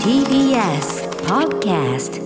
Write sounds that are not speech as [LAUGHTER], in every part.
TBS Podcast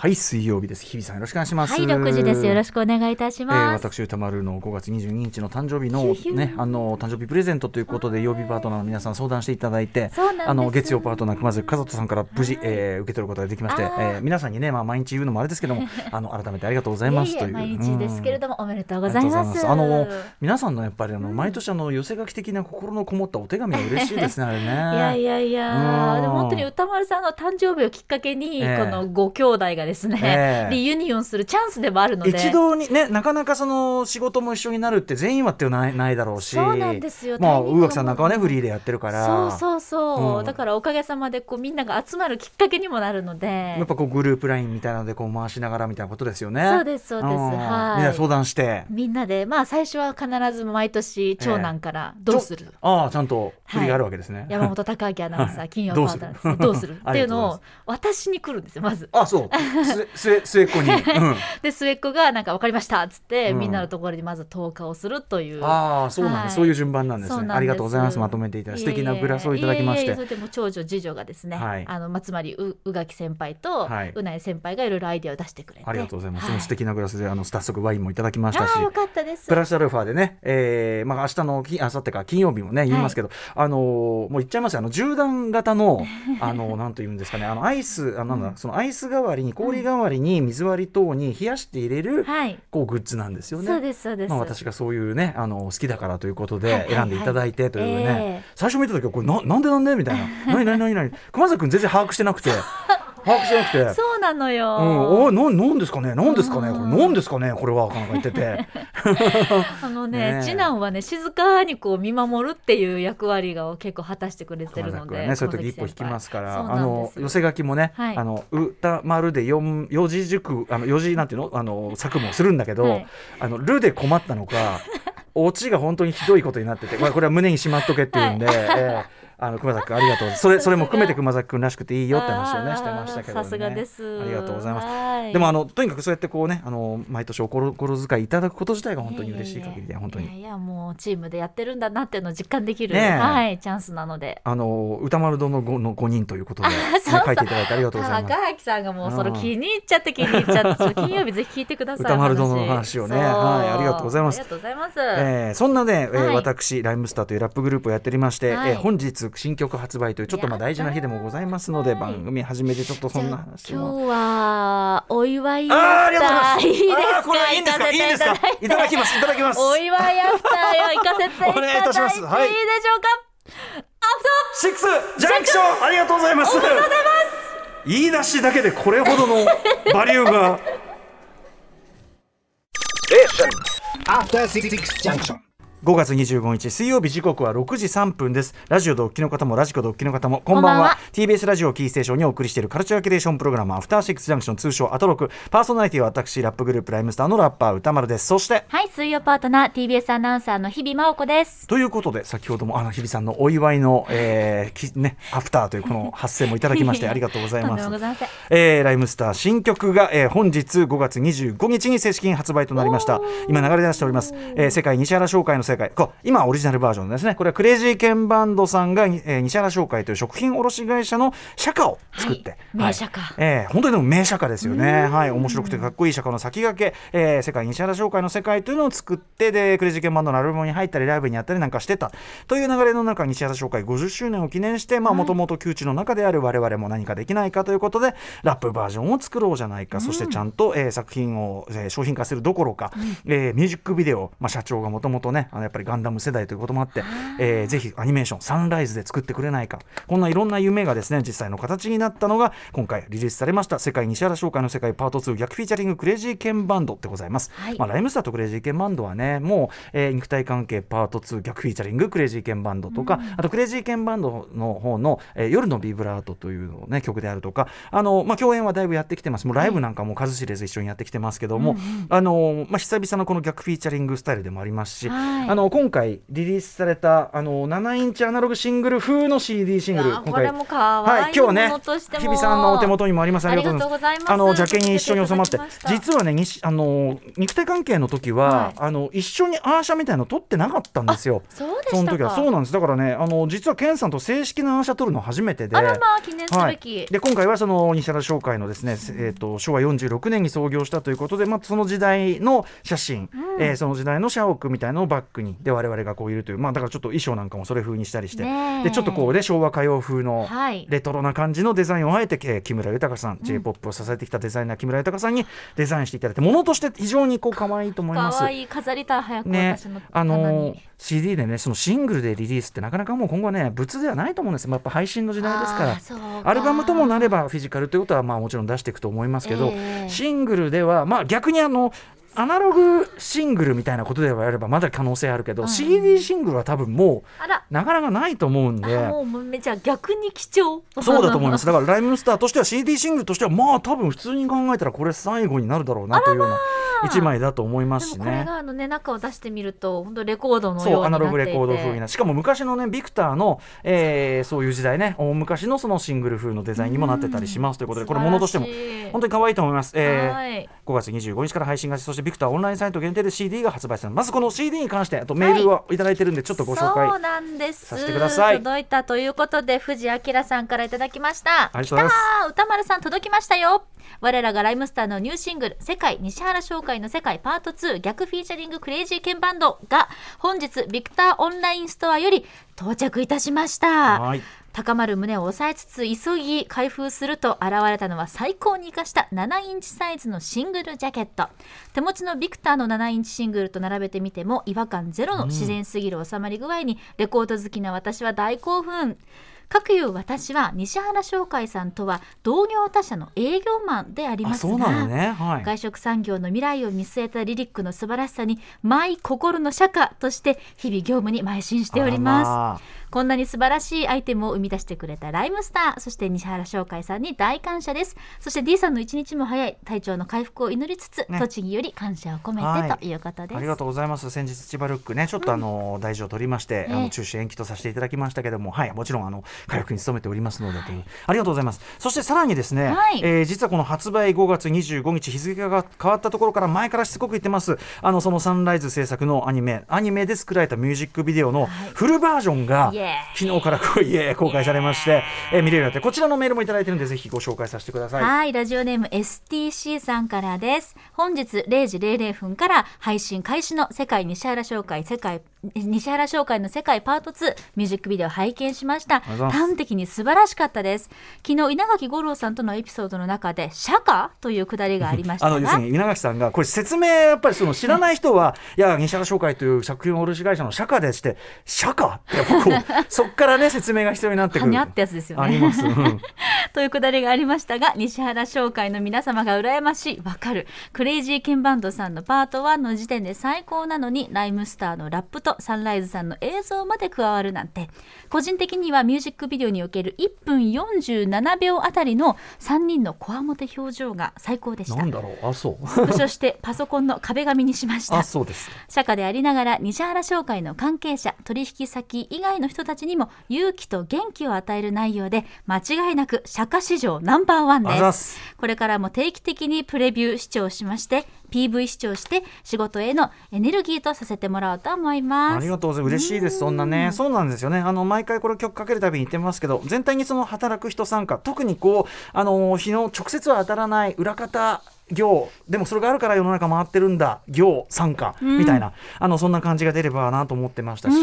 はい水曜日です。日比さんよろしくお願いします。はい、6時です。よろししくお願いいたしえー、ます。私歌丸の5月22日の誕生日のねあの誕生日プレゼントということで曜日パートナーの皆さん相談していただいてあの月曜パートナー熊崎和人さんから無事、はい。えー受け取ることができまして、えあー。ー皆さんにねまあ毎日言うのもあれですけども [LAUGHS] あの改めてありがとうございますという。毎日ですけれもども、おめでとうございます。あの皆さんのやっぱりあの毎年あの寄せ書き的な心のこもったお手紙は嬉しいですね [LAUGHS] あれね。いやいやいやうん。でも本当に歌丸さんの誕生日をきっかけに、ええ。このご兄弟がですね、ええ。リユニオンするチャンスでもあるので。一度にねなかなかその仕事も一緒になるって全員はっていうのはないないだろうし。そうなんですよ。まあ宇垣さんなんかはねフリーでやってるから。そうそうそう、うん。だからおかげさまでこうみんなが集まるきっかけにもなるので。やっぱこうグループラインみたいなのでこう回しながらみたいなことですよね。そうですそうです。ん。はい。みんな相談して。みんなでまあ最初は必ず毎年長男からどうする、ああちゃんと振りがあるわけですね。山本貴明アナウンサー、[LAUGHS] 金曜パートナーです。ねどうする？[LAUGHS] あっていうのを私に来るんですよまず。あそう [LAUGHS] 末っ子に。うん。[LAUGHS] で末っ子がなんか分かりましたっつって、うん。みんなのところにまず投下をするという。ああそうなんです、はい。そういう順番なんですね。ありがとうございます。まとめていただいて素敵なグラスをいただきまして。それでも長女次女がですね、はい。あのまあつまりう宇垣先輩と、はい。うなえ先輩がいろいろアイデアを出してくれて。ありがとうございます。そはの素敵なグラスであの早速ワインもいただきましたし。あ。あよかったです。プラスアルファでね、えー、まあ明日のき明後日か金曜日もね言いますけど、あのーもう言っちゃいますよ。あの銃弾型のあのなんと言うんですかねあのアイスあなんだ、そのアイス代わりに氷代わりに水割り等に冷やして入れる、はい。こうグッズなんですよね。そうですそうです、まあ、私がそういうねあの好きだからということで選んでいただいてというね、ええ。最初見た時はこれななんでなんでみたいな。何何何何？熊崎君全然把握してなくて把握してなくて。そうなのよ、うん、おいななんですかね？なんですかね？これうんなんですかね？これはなんか言ってて。[LAUGHS] あのねねえ。次男はね静かにこう見守るっていう役割が結構果たしてくれて熊るので、ねそういう時一歩引きますからあの寄せ書きもね、はい。あの歌丸で四四字熟あの四字なんていうの？あの作もするんだけど、はい。あのルで困ったのか [LAUGHS] オチが本当にひどいことになってて、まあ、これは胸にしまっとけっていうんで、ええあの熊崎君ありがとう。それそれも含めて熊崎君らしくていいよって話をねしてましたけどね。さすがです。ありがとうございます。はい。でもあのとにかくそうやってこうねあの毎年お心遣いいただくこと自体が本当に嬉しい限りで本当に。いやいやもうチームでやってるんだなっていうのを実感できる、はいチャンスなので。あの歌丸殿の 5, の5人ということで、[LAUGHS] ね、書いていただいてありがとうございます。高垣さんがもうそれ気に入っちゃって気に入っちゃって金曜日ぜひ聞いてください歌丸殿の話をね。はいありがとうございます。ありがとうございます、えーそんなね、えーはい私ライムスターというラップグループをやっておりまして、はい。えー本日新曲発売というちょっとまあ大事な日でもございますのではい。番組始めてちょっとそんな話今日はお祝いあー。ありがとうございます。いいですか？これはいいんですか？いいんですか？いただきますいただきます。お祝いアフターよ行かせていただいて。お願いいたします。はい。いいでしょうか？シックスジャンクションありがとうございます。言い出しだけでこれほどのバリューが。After Six Junction. 5月25日水曜日時刻は6時3分です。ラジオドッキの方もラジコドッキの方もこんばんは。こんばんは。TBS ラジオキーステーションにお送りしているカルチャーキュレーションプログラムアフターシックスジャンクション通称アトロクパーソナリティは私ラップグループライムスターのラッパー歌丸です。そしてはい水曜パートナー TBS アナウンサーの日々真央子です。ということで先ほどもあの日比さんのお祝いの、えーきね、アフターというこの発声もいただきまして [LAUGHS] ありがとうございます。でもございません。えーライムスター新曲が、えー本日5月25日に正式に発売となりました。今流れ出しております、えー世界西原商会の世界こ今オリジナルバージョンですね。これはクレイジーケンバンドさんが、えー西原商会という食品卸会社の社歌を作って、はい。名社歌えー本当にでも名社歌ですよね。はい。面白くてかっこいい社歌の先駆け、えー世界西原商会の世界というのを作ってでクレイジーケンバンドのアルバムに入ったりライブにやったりなんかしてた。という流れの中西原商会50周年を記念してもともと旧知の仲である我々も何かできないかということでラップバージョンを作ろうじゃないか、そしてちゃんと、えー作品を、えー商品化するどころか、えーミュージックビデオ、まあ、社長がもともとねあのやっぱりガンダム世代ということもあって、えーぜひアニメーションサンライズで作ってくれないか。こんないろんな夢がですね実際の形になったのが今回リリースされました世界西原商会の世界パート2逆フィーチャリングクレイジーケンバンドでございます、はい。まあ、ライムスターとクレイジーケンバンドはねもう、えー肉体関係パート2逆フィーチャリングクレイジーケンバンドとか、あとクレイジーケンバンドの方の、えー夜のビブラートというの、ね、曲であるとかあの、まあ、共演はだいぶやってきてます。もうライブなんかも数知れず一緒にやってきてますけども、あのまあ、久々のこの逆フィーチャリングスタイルでもありますし、はいあの今回リリースされたあの7インチアナログシングル風の CD シングル今回。はい、今日はね日比さんのお手元にもあります。ありがとうございます。あのジャケに一緒に収まって。実はねにしあの肉体関係の時は、はい。あの一緒にアーシャみたいなの撮ってなかったんですよ。その時は。そうなんです。だからねあの実はケンさんと正式なアーシャ撮るの初めてで。あらまあ記念すべき、はい、で今回はその西原商会のですね、えー、と昭和46年に創業したということで、まあ、その時代の写真、えーその時代の社屋みたいのをバックにで我々がこういるという、まあ、だからちょっと衣装なんかもそれ風にしたりして、でちょっとこうね昭和歌謡風のはい。レトロな感じのデザインをあえて、えー木村豊さん、j p o p を支えてきたデザイナー木村豊さんにデザインしていただいてものとして非常にこう可愛いと思います。可。愛い飾りたい早くね私の、あのー CD でねそのシングルでリリースってなかなかもう今後はね物ではないと思うんですよ。やっぱ配信の時代ですからアルバムともなればフィジカルということはまあもちろん出していくと思いますけど、ええ。シングルではまあ逆にあのアナログシングルみたいなことではやればまだ可能性あるけど、うん CD シングルは多分もうなかなかないと思うんで。あもうめちゃ逆に貴重そうだと思います。だからライムスターとしては CD シングルとしてはまあ多分普通に考えたらこれ最後になるだろうなというような一枚だと思いますしでもこれね。があのね中を出してみると本当レコードのようそうアナになっていて。ログレコード風なしかも昔のねビクターの、えーそういう時代ね大昔のそのシングル風のデザインにもなってたりしますということでこれものとしても本当に可愛いと思います、えーはい。5月25日から配信がそしてビクターオンラインサイト限定で CD が発売されます。まずこの CD に関してあとメールをいただいてるんでちょっとご紹介、そうなんですさせてください。届いたということで藤明さんからいただきました。ありがとうございます。歌丸さん届きましたよ。我らがライムスターのニューシングル「世界西原商会の世界パート2逆フィーチャリングクレイジーケンバンド」が本日ビクターオンラインストアより到着いたしました。はい。高まる胸を抑えつつ急ぎ開封すると現れたのは最高に生かした7インチサイズのシングルジャケット。手持ちのビクターの7インチシングルと並べてみても違和感ゼロの自然すぎる収まり具合にレコード好きな私は大興奮各いう私は西原商会さんとは同業他社の営業マンでありますが、のね。はい。外食産業の未来を見据えたリリックの素晴らしさにマイ心の釈迦として日々業務に邁進しておりますこんなに素晴らしいアイテムを生み出してくれたライムスターそして西原商会さんに大感謝です。そして D さんの一日も早い体調の回復を祈りつつ、ね。栃木より感謝を込めはいてとい。うことです、ありがとうございます。先日千葉ルックね、ちょっとあの、大事を取りまして、あえ。えの中止延期とさせていただきましたけども、はい、もちろんあの回復に努めておりますのでという、ありがとうございます。そしてさらにですね、はい。えー実はこの発売5月25日日付が変わったところから前からしつこく言ってます。あのそのサンライズ制作のアニメ、アニメで作られたミュージックビデオのフルバージョンが、イエーイ昨日からこういえ公開されまして、えー見れるようになって、こちらのメールもいただいてるんでぜひご紹介させてください。はい、ラジオネーム STC さんからです。本日0時00分から配信開始の世界西原商会世界西原商会の世界パート2ミュージックビデオ拝見しました。端的に素晴らしかったです。昨日稲垣吾郎さんとのエピソードの中で釈迦というくだりがありましたがあの要するに稲垣さんがこれ説明やっぱりその知らない人はいや西原商会という作品卸会社の釈迦でして釈迦？ってやっぱこうそっからね説明が必要になってくる。はにゃってやつですよね。あります、うん。[LAUGHS] というくだりがありましたが西原商会の皆様が羨ましいわかる。クレイジーケンバンドさんのパート1の時点で最高なのにライムスターのラップとサンライズさんの映像まで加わるなんて。個人的にはミュージックビデオにおける1分47秒あたりの3人のこわもて表情が最高でした。なんだろう？あそう。スクショしてパソコンの壁紙にしました。あそうです。社でありながら西原商会の関係者取引先以外の人たちにも勇気と元気を与える内容で間違いなく社会市場ナンバーワンです。す。これからも定期的にプレビュー視聴しまして PV 視聴して仕事へのエネルギーとさせてもらおうと思います。ありがとうございます。嬉しいです。そんなね。そうなんですよね。あの毎回これ曲かけるたびに言ってますけど全体にその働く人参加特にこうあの日の直接は当たらない裏方業でもそれがあるから世の中回ってるんだ。業参加。みたいな、あのそんな感じが出ればなと思ってましたし、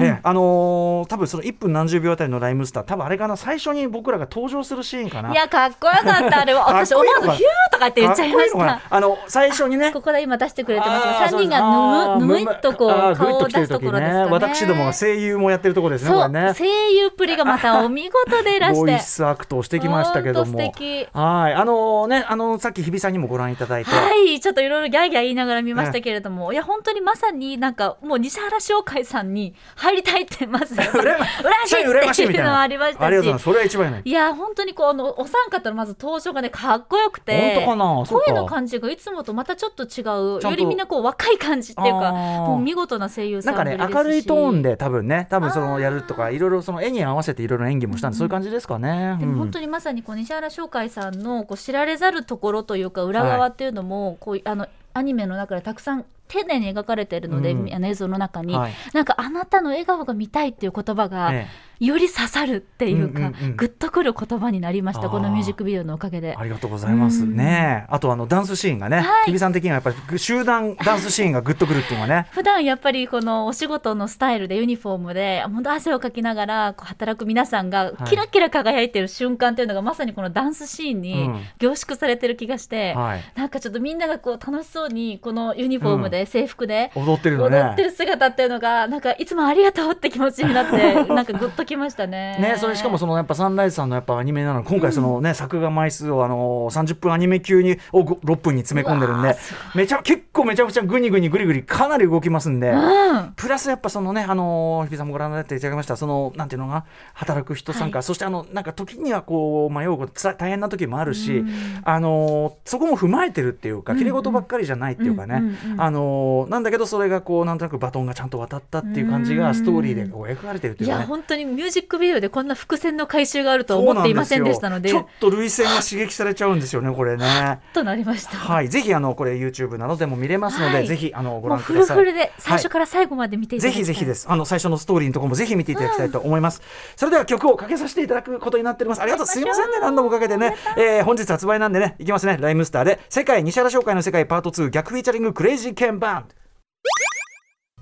ええ。あのー多分その1分何十秒あたりのライムスター。多分あれかな最初に僕らが登場するシーンかな。いやかっこよかった。あれは私思わずヒューとかって言っちゃいました。な。あの最初にね [LAUGHS] ここで今出してくれてますあーが3人がぬむぬむっとこう顔を出すところですかね。私どもが声優もやってるところですね。そう、ね声優っぷりがまたお見事でいらし [LAUGHS] ボイてスアクトをしてきましたけども。と素敵。はい。あのねあのさっき日比さんにもご覧いただいて、はい、ちょっといろいろギャーギャー言いながら見ましたけれども、いや本当にまさになんかもう西原商会さんに入りたいってまず羨ま社員羨ましいみたいなっていうのはありましたしありがとうございますそれは一番いないいや本当にこうあのお三方のまず登場がねかっこよくて本当かなか声の感じがいつもとまたちょっと違うよりみんなこう若い感じっていうかもう見事な声優さなんかね明るいトーンで多分ね多分そのやるとかいろいろその絵に合わせていろいろ演技もしたんで、そういう感じですかね。でも本当にまさにこう西原翔海さんのこう知られざるところというか裏側っていうのも、こうあのアニメの中でたくさん丁寧に描かれているので、うん。あの映像の中に、はい。なんかあなたの笑顔が見たいっていう言葉が、えより刺さるっていうか、うんうんうん。グッとくる言葉になりましたこのミュージックビデオのおかげで。あ。りがとうございますうん。ね。あとあのダンスシーンがね、はい。日比さん的にはやっぱり集団ダンスシーンがグッとくるっていうのはね。[LAUGHS] 普段やっぱりこのお仕事のスタイルでユニフォームで本当汗をかきながらこう働く皆さんがはい。キラキラ輝いてる瞬間っていうのがまさにこのダンスシーンにうん。凝縮されてる気がして、はい。なんかちょっとみんながこう楽しそうにこのユニフォームで制服で踊ってるのね。踊ってる姿っていうのがなんかいつもありがとうって気持ちになって [LAUGHS] なんかグッときましたね。ね、それしかもそのやっぱサンライズさんのやっぱアニメなの今回そのね、作画枚数をあの30分アニメ級にを6分に詰め込んでるんでめちゃ結構めちゃくちゃグニグニグリグリかなり動きますんで。うん。プラスやっぱそのね、あのー日比さんもご覧になっていただきました、そのなんていうのが、働く人参加、はい。そしてあのなんか時にはこう迷うこと、大変な時もあるし、うん。あのーそこも踏まえてるっていうか、うん綺麗事ばっかりじゃないっていうかね、うんうんうん。あのーなんだけど、それがこうなんとなくバトンがちゃんと渡ったっていう感じが、うんストーリーでこう描かれてるっていかね。いうや本当にミュージックビデオでこんな伏線の回収があるとは思っていませんでしたのでちょっと涙腺が刺激されちゃうんですよね、これね。となりました。はい、ぜひあのこれ YouTube などでも見れますので、はいぜひあのご覧ください。フルフルで最初はいから最後まで見ていたぜだきたい。ひぜひです。あの最初のストーリーのところもぜひ見ていただきたいと思います。それでは曲をかけさせていただくことになっております。ありがとう。すいませんね。何度もかけてね。えー本日発売なんでね、いきますね。ライムスターで世界西原商会の世界パート2逆フィーチャリングクレイジーケンバンド。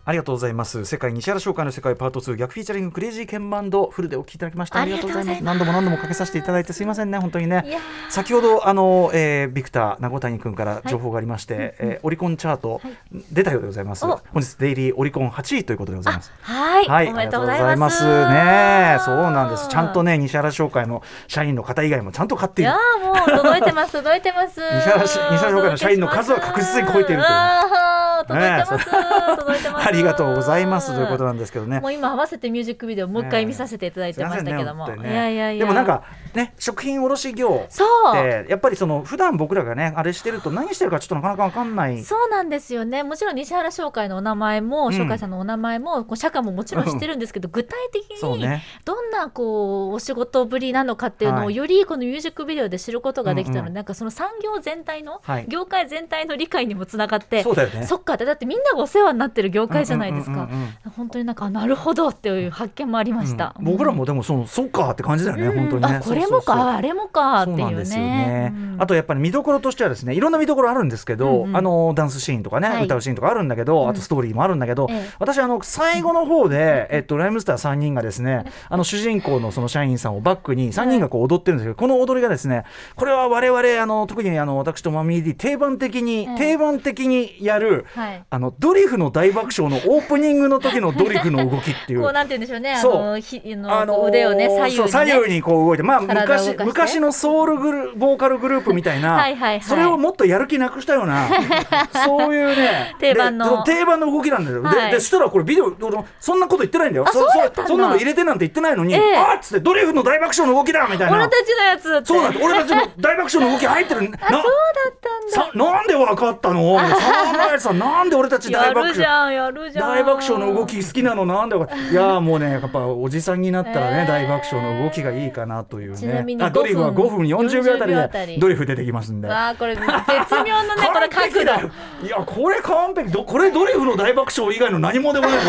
ありがとうございます。世界西原商会の世界パート2逆フィーチャリングクレイジーケンバンドフルでお聴きいただきました。ありがとうございます。何度も何度もかけさせていただいてすいませんね。本当にね。先ほどあの、えービクター名古谷君から情報がありまして、えーオリコンチャート、出たようでございます。お本日デイリーオリコン8位ということでございます。はい、はい、おめでとうごありざいます。がとうございますね。そうなんです。ちゃんとね、西原商会の社員の方以外もちゃんと買っていや。ーもう届いてます届いてます。西原し西原商会の社員の数は確実に超えているという届いてます、ね届いてます。ありがとうございますということなんですけどねも。う今合わせてミュージックビデオもう一回見させていただいてましたけども、ねねいやいやいや。でもなんかね、食品卸業。ってやっぱりその普段僕らがねあれしてると何してるかちょっとなかなかわかんない。そうなんですよねもちろん西原商会のお名前も、うん商会さんのお名前もこう社歌ももちろん知ってるんですけど、具体的に。どんなこうお仕事ぶりなのかっていうのをはい。よりこのミュージックビデオで知ることができたので、うん。うんなんかその産業全体の、はい。業界全体の理解にもつながってそうだよね。そっかってだってみんながお世話になってる業界じゃないですか。うんうんうんうん。本当になんかあなるほどっていう発見もありました、うん。僕らもでもそのそっかって感じだよね、うん。本当にね。あこれもかあれもかっていうね。あとやっぱり見どころとしてはですねいろんな見どころあるんですけど、うんうんあのダンスシーンとかね、はい。歌うシーンとかあるんだけど、うん。あとストーリーもあるんだけど、ええ私あの最後の方で、えっと、ライムスター3人がですねあの主人公のその社員さんをバックに3人がこう踊ってるんですけど、この踊りがですねこれは我々あの特にあの私とマミー D 定番的に、ええ定番的にやるはい。あのドリフの大爆笑のオープニングの時のドリフの動きっていう。[LAUGHS] こうなんて言うんでしょうね。あそう。の腕をね左右に、左右にこう動いてまあ昔昔のソウルグルボーカルグループみたいなそれをもっとやる気なくしたような [LAUGHS] そういうね定番の。定番の動きなんだよ、はい。ででそしたらこれビデオ俺そんなこと言ってないんだよ。あそうだったんだ。そんなの入れてなんて言ってないのに、ええ。あっつってドリフの大爆笑の動きだみたいな。俺たちのやつそうなんだ俺たちの大爆笑の動き入ってる。なあそうだったんだ。さなんでわかったの？サンライズさんなんで俺たちや大爆笑るじゃんやるじゃん。大爆笑の動き好きなの？なんでわかいやーもうねやっぱおじさんになったらね、えー大爆笑の動きがいいかなというね。ちなみにあドリフは5 5分分40秒あたり40秒あたり。でドリフ出てきますんで。わあこれ絶妙のねこの完角璧だよ度。[LAUGHS] いやこれ完璧。どこれドリフの大爆笑以外の何もでもない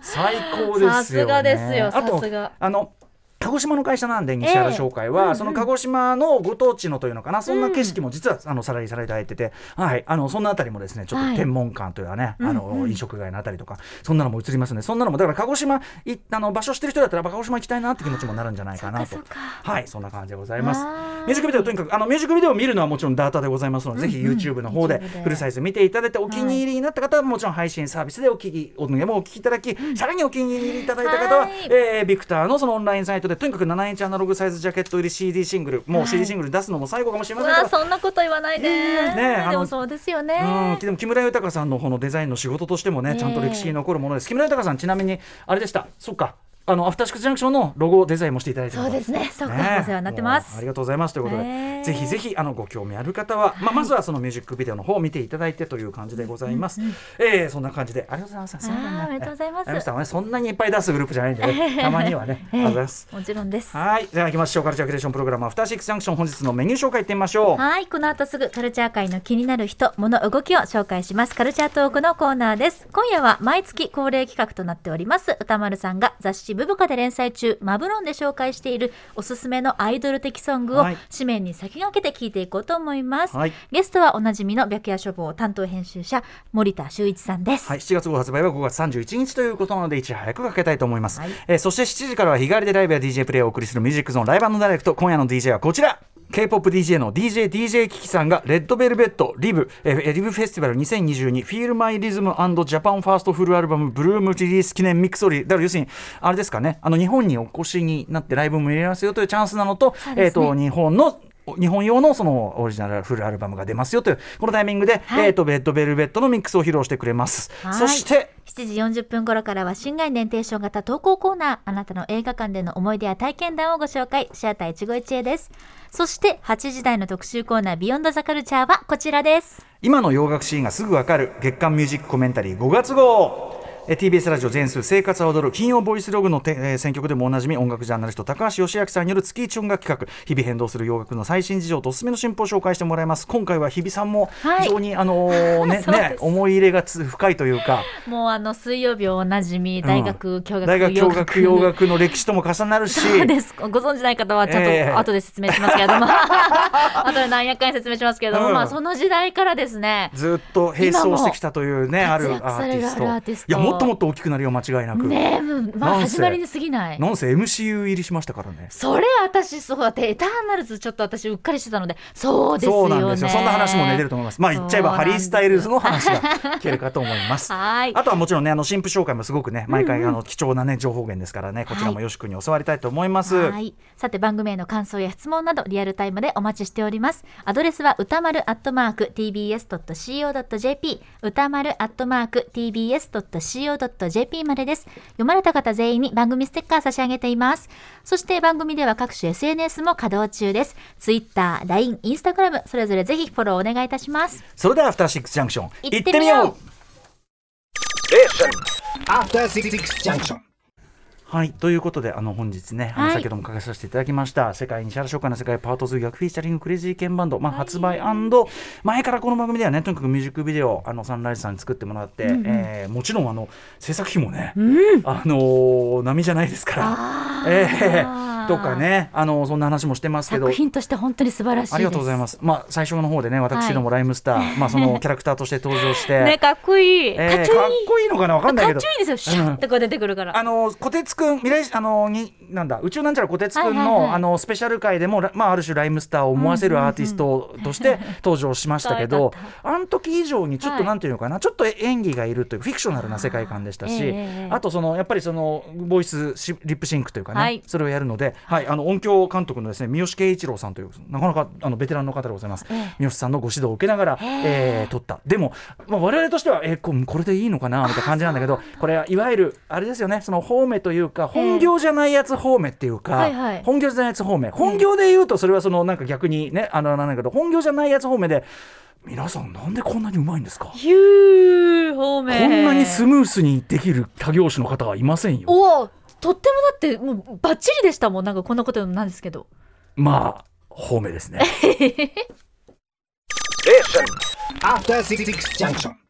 [LAUGHS] 最高ですよ、ね、さすがですよあとあの鹿児島の会社なんで西原商会は、ええその鹿児島のご当地のというのかな、そんな景色も実はあのさらりさらりと入ってて、はい、あのそんなあたりもですねちょっとはい。天文館というかね、あの飲食街のあたりとかそんなのも映りますね。そんなのもだから鹿児島いあの場所知ってる人だったら鹿児島行きたいなって気持ちもなるんじゃないかなと。はいそんな感じでございますミュージックビデオとにかくあのミュージックビデオを見るのはもちろんダータでございますので、ぜひ YouTube の方でフルサイズ見ていただいてお気に入りになった方はもちろん配信サービスでお聞きおでもお聞きいただき、さらにお気に入りいただいた方は、はい。えービクターのそのオンラインサイトでとにかく7インチアナログサイズジャケット入り CD シングルもう CD シングル出すのも最後かもしれまうせんがそんなこと言わないで、ねでもそうですようんねでも木村豊さんの方のデザインの仕事としてもね、ねちゃんと歴史に残るものです。木村豊さんちなみにあれでした。そっかあのアフターシックスジャンクションのロゴデザインもしていただいてるそうですね。そうか、ね。お世話になってます。ありがとうございます。ということで、ねぜひぜひあのご興味ある方は、まあ、まずはそのミュージックビデオの方を見ていただいてという感じでございます。えーそんな感じでありがとうございます。あーおめでとうございますありがとうございますそんなにいっぱい出すグループじゃないんで、ね、[LAUGHS] たまにはね。ありがとうございます。もちろんですはい、では行きましょう。カルチャークリエーションプログラムアフターシックスジャンクション本日のメニュー紹介いってみましょう。はい、この後すぐカルチャー界の気になる人、物、動きを紹介します。カルチャートークのコーナーです。今夜は毎月恒例企画となっております。歌丸さんが雑誌ブブカで連載中、マブロンで紹介しているおすすめのアイドル的ソングをはい紙面に先駆けて聞いていこうと思います。はいゲストはおなじみの白夜書房担当編集者、森田修一さんです。はい、7月号発売は5月31日ということなので、いち早くかけたいと思います。はいえーそして7時からは日替わりでライブや DJ プレイをお送りするミュージックゾーンライブダイレクト。今夜の DJ はこちら。K-POP DJ の DJ DJ キキさんが Red Velvet ReVe、えー ReVe Festival 2022 Feel My Rhythm Japan First Full Album Bloom リリース記念ミックスオリだから要するにあれですかねあの日本にお越しになってライブも入れますよというチャンスなのと、えっ、と日本の日本用のそのオリジナルフルアルバムが出ますよというこのタイミングで、はい。えっ、とレッドベルベットのミックスを披露してくれます。はい。そして7時40分頃からは新概念提唱型投稿コーナーあなたの映画館での思い出や体験談をご紹介。シアター一期一会です。そして8時台の特集コーナービヨンドザカルチャーはこちらです。今の洋楽シーンがすぐわかる月間ミュージックコメンタリー5月号。えー TBS ラジオ全数生活は踊る金曜ボイスログのて、えー選曲でもおなじみ音楽ジャーナリスト高橋義明さんによる月一音楽企画。日々変動する洋楽の最新事情とおすすめの進歩を紹介してもらいます。今回は日比さんもはい。非常に、あのー [LAUGHS] ねね思い入れがつ深いというか。もうあの水曜日おなじみ大学教学大学教学洋楽の歴史とも重なるし。[LAUGHS] そうです。ご存知ない方はちゃんええ。と後で説明しますけれども、[LAUGHS] 後で何やかんや説明しますけれども、うん。まあその時代からですね。ずっと並走してきたというねあるアーティスト。いやもっともっと大きくなるよ間違いなく、ねえまあ始まりに過ぎないなんせ MCU 入りしましたからねそれ私そうだってエターナルズちょっと私うっかりしてたのでそうですよねそうなんですよ。そんな話もね出ると思います。まあ言っちゃえばハリー・スタイルズの話が聞けるかと思います。[LAUGHS] はいあとはもちろんねあの新婦紹介もすごくね毎回あの貴重なね情報源ですからねこちらもよし君に教わりたいと思います。はい。さて番組への感想や質問などリアルタイムでお待ちしております。アドレスは歌丸アットマーク tbs.co.jp 歌丸アットマーク tbs.co.jp までです。読まれた方全員に番組ステッカー差し上げています。そして番組では各種 SNS も稼働中です。Twitter、LINE、Instagram それぞれぜひフォローお願いいたします。それではアフターシックスジャンクション行ってみよう Station. After Six Junction. はいということであの本日ねあのはい。先ほども書かさせていただきました、世界西原紹介の世界パート2逆フィーチャリングクレイジーケンバンド、まあ、発売前からこの番組ではねとにかくミュージックビデオあのサンライズさんに作ってもらって、えーもちろんあの制作費もね、あのー波じゃないですから。あー。ええとかね、あのそんな話もしてますけど作。品として本当に素晴らしい。ありがとうございます。まあ最初の方でね、私どもライムスター、[LAUGHS] まあそのキャラクターとして登場して、ね、かっこいい。えーかっこいいのかな？わかんないけど。かっちょいいですよ。シュッてこう出てくるから。あの小鉄くん未来あのになんだ宇宙なんちゃら小鉄くんの、はいはいはいあのスペシャル回でもらまあある種ライムスターを思わせるアーティストとして登場しましたけど、[LAUGHS] 可あの時以上にちょっとはいなんていうのかな、ちょっと演技がいるというフィクショナルな世界観でしたし、あーええええあとそのやっぱりそのボイスシリップシンクというかね、はいそれをやるので、はいあの音響監督のですね三好圭一郎さんというなかなかあのベテランの方でございます。ええ。三好さんのご指導を受けながら、えー撮った。でも、まあ、我々としては、えーここれでいいのかなみたいな感じなんだけどこれはいわゆるあれですよねその方面というか本業じゃないやつ方面っていうか、はいはい。本業じゃないやつ方面本業で言うとそれはそのなんか逆にねあのなんだけど本業じゃないやつ方面で皆さんなんでこんなにうまいんですか？ヒュー方面。こんなにスムースにできる他業種の方はいませんよ。おお、とってもだってもうバッチリでしたもん。なんかこんなことなんですけど。まあ方面ですね。[LAUGHS] After Six Junction.